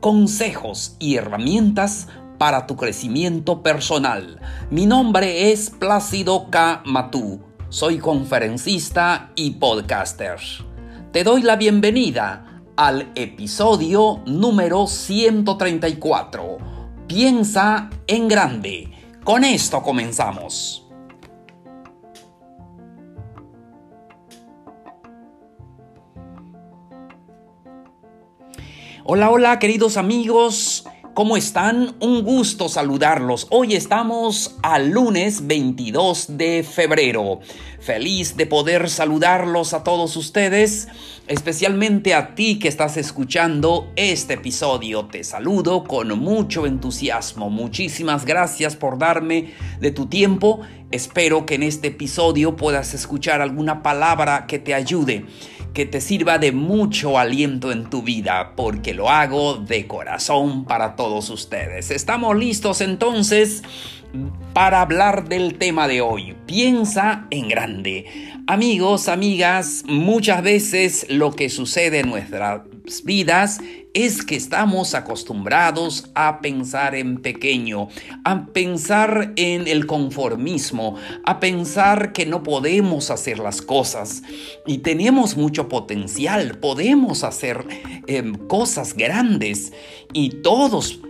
consejos y herramientas para tu crecimiento personal. Mi nombre es Plácido K. Matú soy conferencista y podcaster. Te doy la bienvenida al episodio número 134. Piensa en grande. Con esto comenzamos. Hola, hola queridos amigos. ¿Cómo están? Un gusto saludarlos. Hoy estamos al lunes 22 de febrero. Feliz de poder saludarlos a todos ustedes, especialmente a ti que estás escuchando este episodio. Te saludo con mucho entusiasmo. Muchísimas gracias por darme de tu tiempo. Espero que en este episodio puedas escuchar alguna palabra que te ayude que te sirva de mucho aliento en tu vida, porque lo hago de corazón para todos ustedes. Estamos listos entonces para hablar del tema de hoy. Piensa en grande. Amigos, amigas, muchas veces lo que sucede en nuestras vidas es que estamos acostumbrados a pensar en pequeño, a pensar en el conformismo, a pensar que no podemos hacer las cosas y tenemos mucho potencial, podemos hacer em, cosas grandes y todos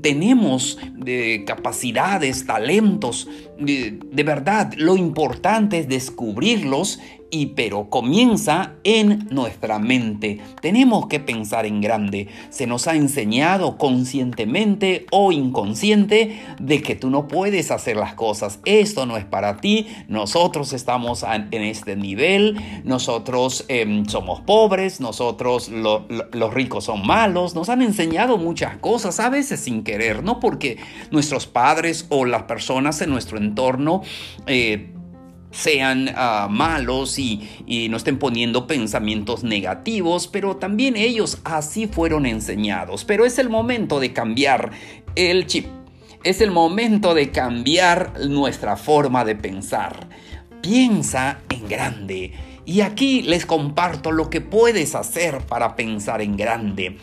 tenemos eh, capacidades, talentos. de verdad, lo importante es descubrirlos y pero comienza en nuestra mente. Tenemos que pensar en grande. Se nos ha enseñado conscientemente o inconsciente de que tú no puedes hacer las cosas. Esto no es para ti. Nosotros estamos en este nivel. Nosotros em, somos pobres. Nosotros los ricos son malos. Nos han enseñado muchas cosas, a veces sin querer, no porque nuestros padres o las personas en nuestro entorno eh, sean ah, malos y, y no estén poniendo pensamientos negativos, pero también ellos así fueron enseñados. Pero es el momento de cambiar el chip. Es el momento de cambiar nuestra forma de pensar. Piensa en grande. Y aquí les comparto lo que puedes hacer para pensar en grande.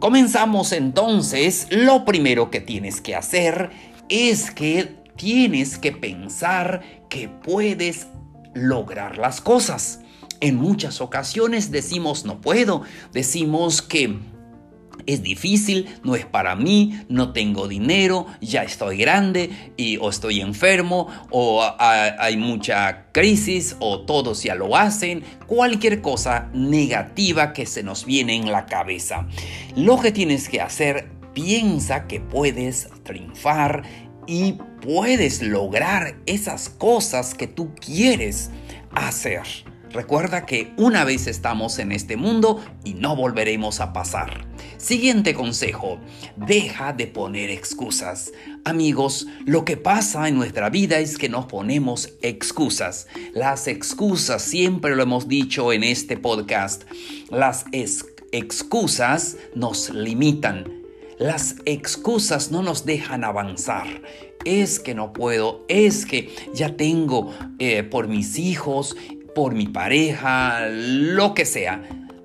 Comenzamos entonces. Lo primero que tienes que hacer es que tienes que pensar que puedes lograr las cosas. En muchas ocasiones decimos no puedo, decimos que es difícil, no es para mí, no tengo dinero, ya estoy grande y o estoy enfermo o hay mucha crisis o todos ya lo hacen, cualquier cosa negativa que se nos viene en la cabeza. Lo que tienes que hacer, piensa que puedes triunfar y puedes lograr esas cosas que tú quieres hacer. Recuerda que una vez estamos en este mundo y no volveremos a pasar. Siguiente consejo, deja de poner excusas. Amigos, lo que pasa en nuestra vida es que nos ponemos excusas. Las excusas, siempre lo hemos dicho en este podcast, las excusas nos limitan las excusas no nos dejan avanzar. Es que no puedo, es que ya tengo eh, por mis hijos, por mi pareja, lo que sea.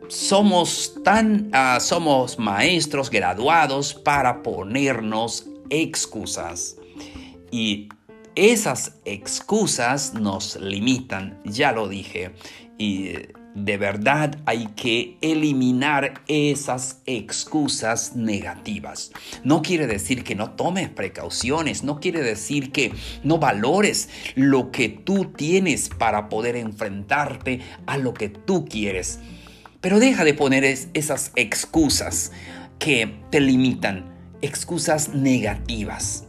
Somos tan, ah, somos maestros graduados para ponernos excusas. Y esas excusas nos limitan, ya lo dije. Y de verdad hay que eliminar esas excusas negativas. No quiere decir que no tomes precauciones, no quiere decir que no valores lo que tú tienes para poder enfrentarte a lo que tú quieres. Pero deja de poner esas excusas que te limitan, excusas negativas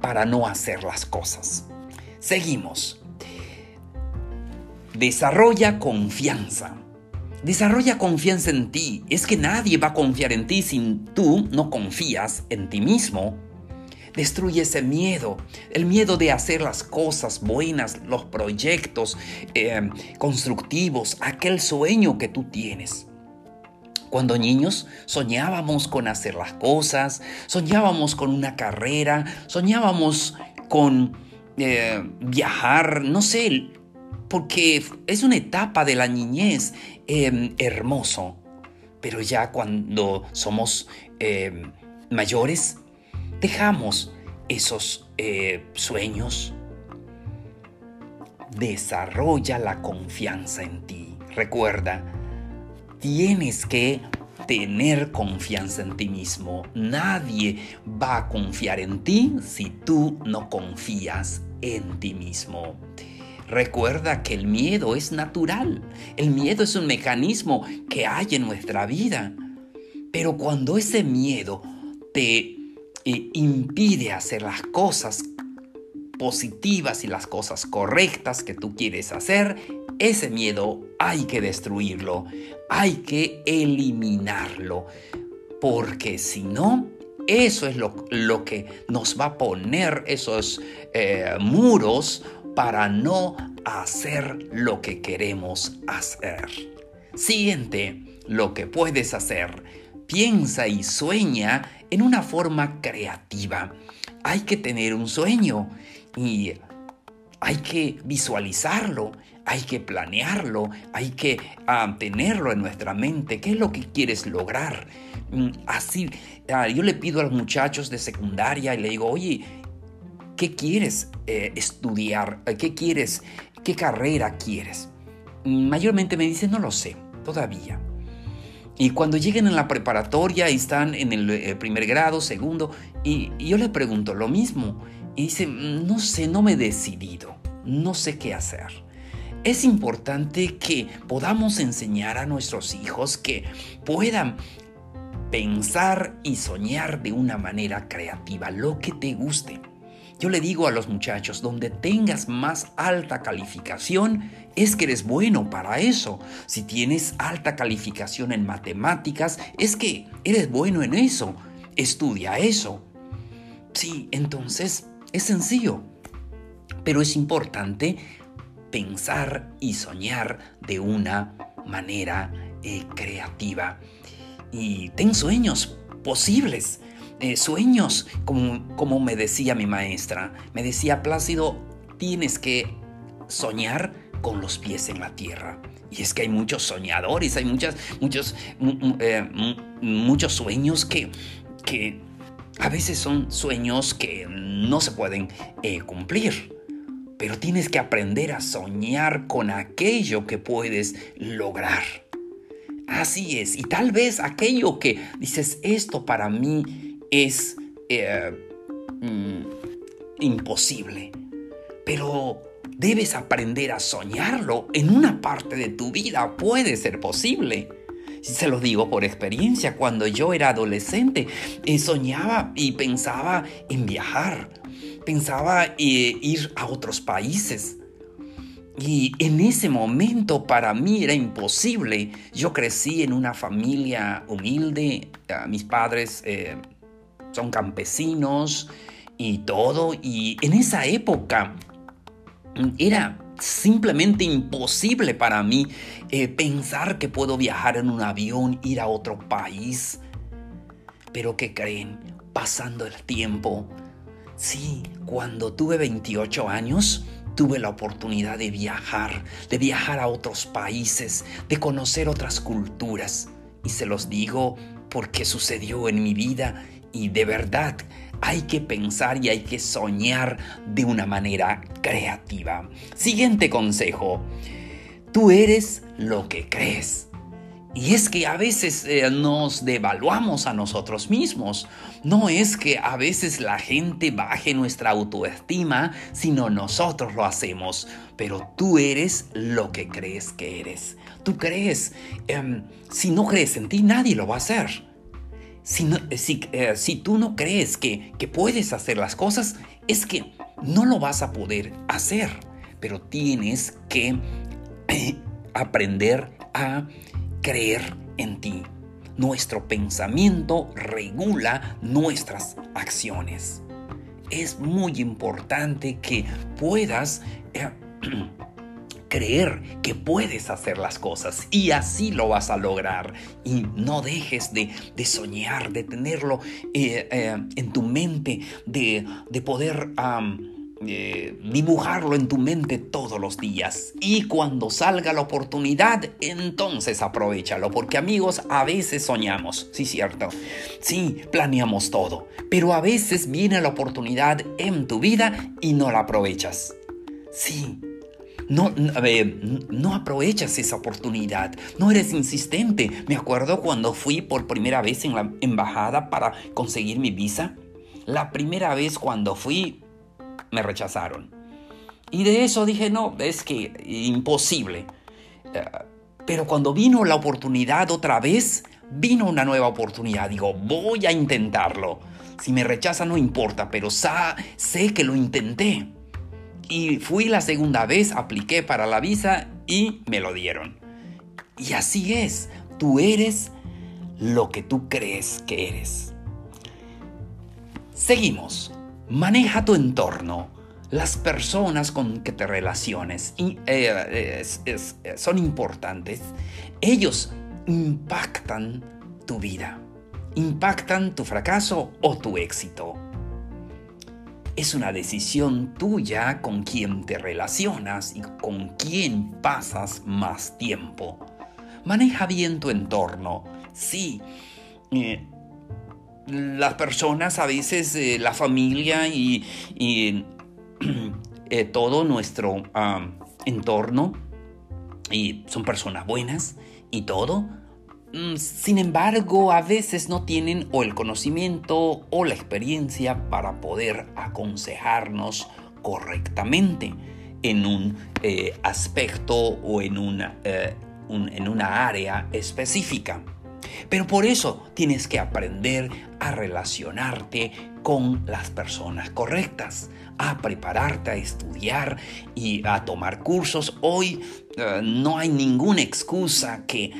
para no hacer las cosas. Seguimos. Desarrolla confianza. Desarrolla confianza en ti. Es que nadie va a confiar en ti si tú no confías en ti mismo. Destruye ese miedo, el miedo de hacer las cosas buenas, los proyectos eh, constructivos, aquel sueño que tú tienes. Cuando niños soñábamos con hacer las cosas, soñábamos con una carrera, soñábamos con eh, viajar, no sé, porque es una etapa de la niñez em, hermoso. Pero ya cuando somos em, mayores, dejamos esos eh, sueños. Desarrolla la confianza en ti. Recuerda, tienes que tener confianza en ti mismo. Nadie va a confiar en ti si tú no confías en ti mismo. Recuerda que el miedo es natural. El miedo es un mecanismo que hay en nuestra vida. Pero cuando ese miedo te eh, impide hacer las cosas positivas y las cosas correctas que tú quieres hacer, ese miedo hay que destruirlo, hay que eliminarlo, porque si no, eso es lo, que nos va a poner esos eh, muros para no hacer lo que queremos hacer. Siguiente, lo que puedes hacer. Piensa y sueña en una forma creativa. Hay que tener un sueño y hay que visualizarlo, hay que planearlo, hay que ah, tenerlo en nuestra mente. ¿Qué es lo que quieres lograr? Mm, así, ah, yo le pido a los muchachos de secundaria y le digo, oye, ¿Qué quieres eh, estudiar? ¿Qué quieres? ¿Qué carrera quieres? Mayormente me dicen, no lo sé, todavía. Y cuando lleguen en la preparatoria y están en el eh, primer grado, segundo, y, yo le pregunto lo mismo. Y dice, no sé, no me he decidido, no sé qué hacer. Es importante que podamos enseñar a nuestros hijos que puedan pensar y soñar de una manera creativa, lo que te guste. Yo le digo a los muchachos, donde tengas más alta calificación, es que eres bueno para eso. Si tienes alta calificación en matemáticas, es que eres bueno en eso. Estudia eso. Sí, entonces es sencillo. Pero es importante pensar y soñar de una manera eh, creativa. Y ten sueños posibles. Sueños, como, como me decía mi maestra. Me decía, Plácido, tienes que soñar con los pies en la tierra. Y es que hay muchos soñadores, hay muchas, muchos, eh, muchos sueños que, que a veces son sueños que no se pueden eh, cumplir. Pero tienes que aprender a soñar con aquello que puedes lograr. Así es. Y tal vez aquello que dices, esto para mí es eh, mm, imposible, pero debes aprender a soñarlo. En una parte de tu vida puede ser posible. Se lo digo por experiencia, cuando yo era adolescente, eh, soñaba y pensaba en viajar, pensaba eh, ir a otros países. Y en ese momento para mí era imposible. Yo crecí en una familia humilde, mis padres son campesinos y todo. Y en esa época era simplemente imposible para mí eh, pensar que puedo viajar en un avión, ir a otro país. Pero ¿qué creen? Pasando el tiempo, sí, cuando tuve 28 años, tuve la oportunidad de viajar, de viajar a otros países, de conocer otras culturas. Y se los digo porque sucedió en mi vida y de verdad hay que pensar y hay que soñar de una manera creativa. Siguiente consejo. Tú eres lo que crees. Y es que a veces eh, nos devaluamos a nosotros mismos. No es que a veces la gente baje nuestra autoestima, sino nosotros lo hacemos. Pero tú eres lo que crees que eres. Tú crees, em, si no crees en ti, nadie lo va a hacer. Si, eh, si, tú no crees que, que puedes hacer las cosas, es que no lo vas a poder hacer. Pero tienes que eh, aprender a creer en ti. Nuestro pensamiento regula nuestras acciones. Es muy importante que puedas eh, creer que puedes hacer las cosas y así lo vas a lograr. Y no dejes de, soñar, de tenerlo eh, eh, en tu mente, de, poder... Eh, dibujarlo en tu mente todos los días. Y cuando salga la oportunidad, entonces aprovechalo. Porque amigos, a veces soñamos, sí, cierto. Sí, planeamos todo. Pero a veces viene la oportunidad en tu vida y no la aprovechas. Sí. No, no aprovechas esa oportunidad, no eres insistente. Me acuerdo cuando fui por primera vez en la embajada para conseguir mi visa. La primera vez cuando fui, me rechazaron. Y de eso dije, no, es que imposible. Eh, pero cuando vino la oportunidad otra vez, vino una nueva oportunidad. Digo, voy a intentarlo. Si me rechazan no importa, pero sé que lo intenté. Y fui la segunda vez, apliqué para la visa y me lo dieron. Y así es, tú eres lo que tú crees que eres. Seguimos. Maneja tu entorno. Las personas con que te relaciones y, eh, son importantes. Ellos impactan tu vida, impactan tu fracaso o tu éxito. Es una decisión tuya con quien te relacionas y con quien pasas más tiempo. Maneja bien tu entorno. Sí, eh, las personas, a veces eh, la familia y, eh, todo nuestro entorno, y son personas buenas y todo. Mm, sin embargo, a veces no tienen o el conocimiento o la experiencia para poder aconsejarnos correctamente en un eh, aspecto o en una, en una área específica. Pero por eso tienes que aprender a relacionarte con las personas correctas, a prepararte a estudiar y a tomar cursos. Hoy eh, no hay ninguna excusa que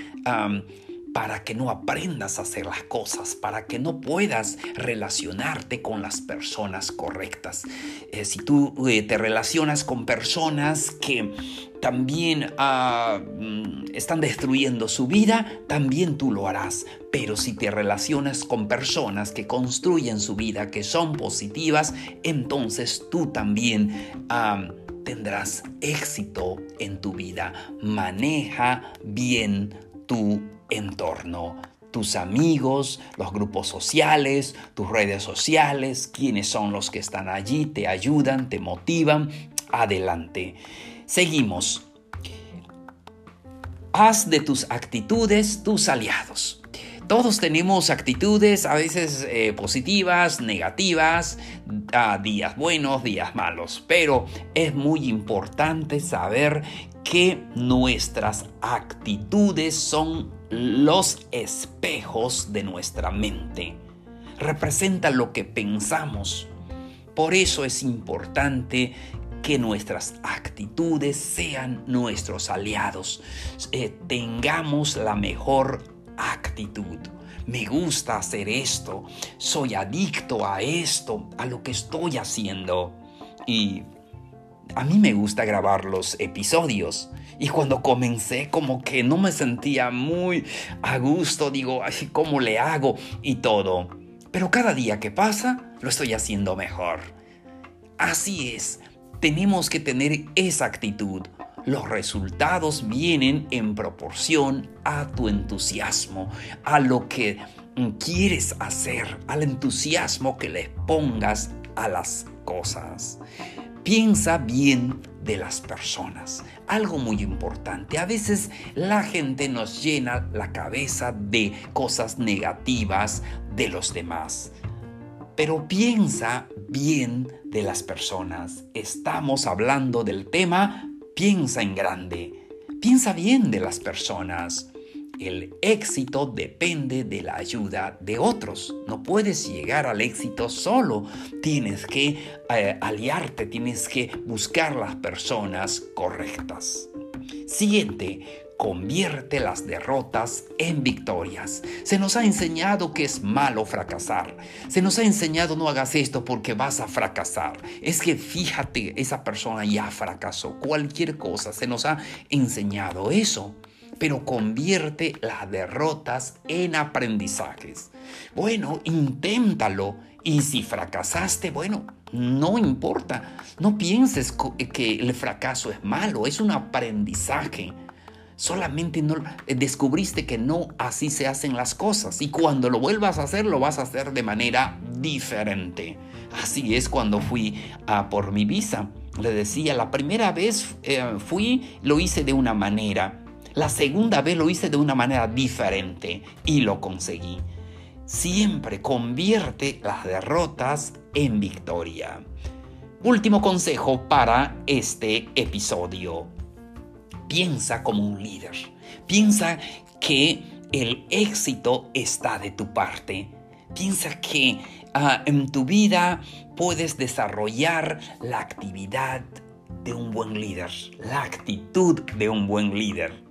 para que no aprendas a hacer las cosas, para que no puedas relacionarte con las personas correctas. Eh, si tú eh, te relacionas con personas que también ah, mm, están destruyendo su vida, también tú lo harás. Pero si te relacionas con personas que construyen su vida, que son positivas, entonces tú también ah, tendrás éxito en tu vida. Maneja bien tu entorno, tus amigos, los grupos sociales, tus redes sociales, quienes son los que están allí, te ayudan, te motivan. Adelante. Seguimos. Haz de tus actitudes tus aliados. Todos tenemos actitudes a veces eh, positivas, negativas, días buenos, días malos, pero es muy importante saber que nuestras actitudes son los espejos de nuestra mente. Representan lo que pensamos. Por eso es importante que nuestras actitudes sean nuestros aliados. Eh, tengamos la mejor actitud. Me gusta hacer esto. Soy adicto a esto, a lo que estoy haciendo. Y a mí me gusta grabar los episodios. Y cuando comencé como que no me sentía muy a gusto, digo, así ¿cómo le hago? Y todo. Pero cada día que pasa, lo estoy haciendo mejor. Así es, tenemos que tener esa actitud. Los resultados vienen en proporción a tu entusiasmo, a lo que quieres hacer, al entusiasmo que le pongas a las cosas. Piensa bien de las personas. Algo muy importante. A veces la gente nos llena la cabeza de cosas negativas de los demás. Pero piensa bien de las personas. Estamos hablando del tema piensa en grande. Piensa bien de las personas. El éxito depende de la ayuda de otros. No puedes llegar al éxito solo. Tienes que eh, aliarte, tienes que buscar las personas correctas. Siguiente, convierte las derrotas en victorias. Se nos ha enseñado que es malo fracasar. Se nos ha enseñado no hagas esto porque vas a fracasar. Es que fíjate, esa persona ya fracasó. Cualquier cosa, se nos ha enseñado eso. Pero convierte las derrotas en aprendizajes. Bueno, inténtalo. Y si fracasaste, bueno, no importa. No pienses que el fracaso es malo, es un aprendizaje. Solamente eh, descubriste que no así se hacen las cosas y cuando lo vuelvas a hacer lo vas a hacer de manera diferente. Así es cuando fui a por mi visa. Le decía, la primera vez eh, fui, lo hice de una manera. La segunda vez lo hice de una manera diferente y lo conseguí. Siempre convierte las derrotas en victoria. Último consejo para este episodio piensa como un líder. Piensa que el éxito está de tu parte. Piensa que ah, en tu vida puedes desarrollar la actividad de un buen líder, la actitud de un buen líder.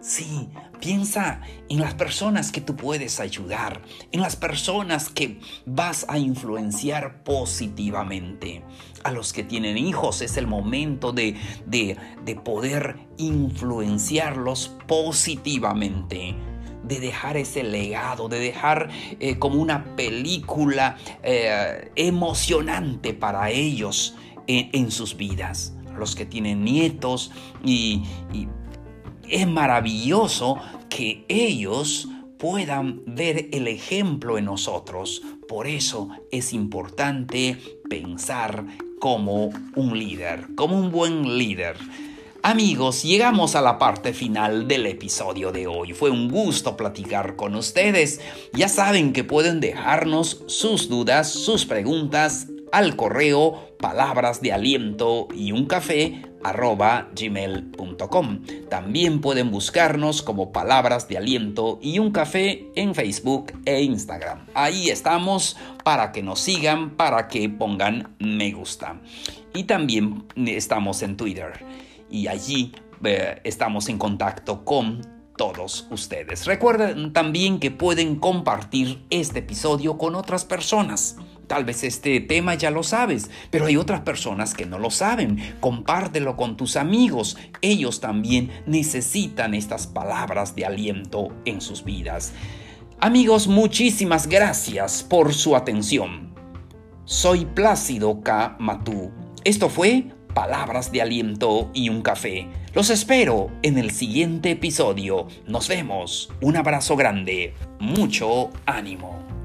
Sí, piensa en las personas que tú puedes ayudar, en las personas que vas a influenciar positivamente. A los que tienen hijos es el momento de, poder influenciarlos positivamente de dejar ese legado, de dejar eh, como una película eh, emocionante para ellos en, sus vidas. Los que tienen nietos y es maravilloso que ellos puedan ver el ejemplo en nosotros. Por eso es importante pensar como un líder, como un buen líder. Amigos, llegamos a la parte final del episodio de hoy. Fue un gusto platicar con ustedes. Ya saben que pueden dejarnos sus dudas, sus preguntas al correo palabras de aliento y un café gmail.com. También pueden buscarnos como Palabras de Aliento y un café en Facebook e Instagram. Ahí estamos para que nos sigan, para que pongan me gusta. Y también estamos en Twitter y allí eh, estamos en contacto con todos ustedes. Recuerden también que pueden compartir este episodio con otras personas. Tal vez este tema ya lo sabes, pero hay otras personas que no lo saben. Compártelo con tus amigos. Ellos también necesitan estas palabras de aliento en sus vidas. Amigos, muchísimas gracias por su atención. Soy Plácido K. Matú. Esto fue Palabras de Aliento y un Café. Los espero en el siguiente episodio. Nos vemos. Un abrazo grande. Mucho ánimo.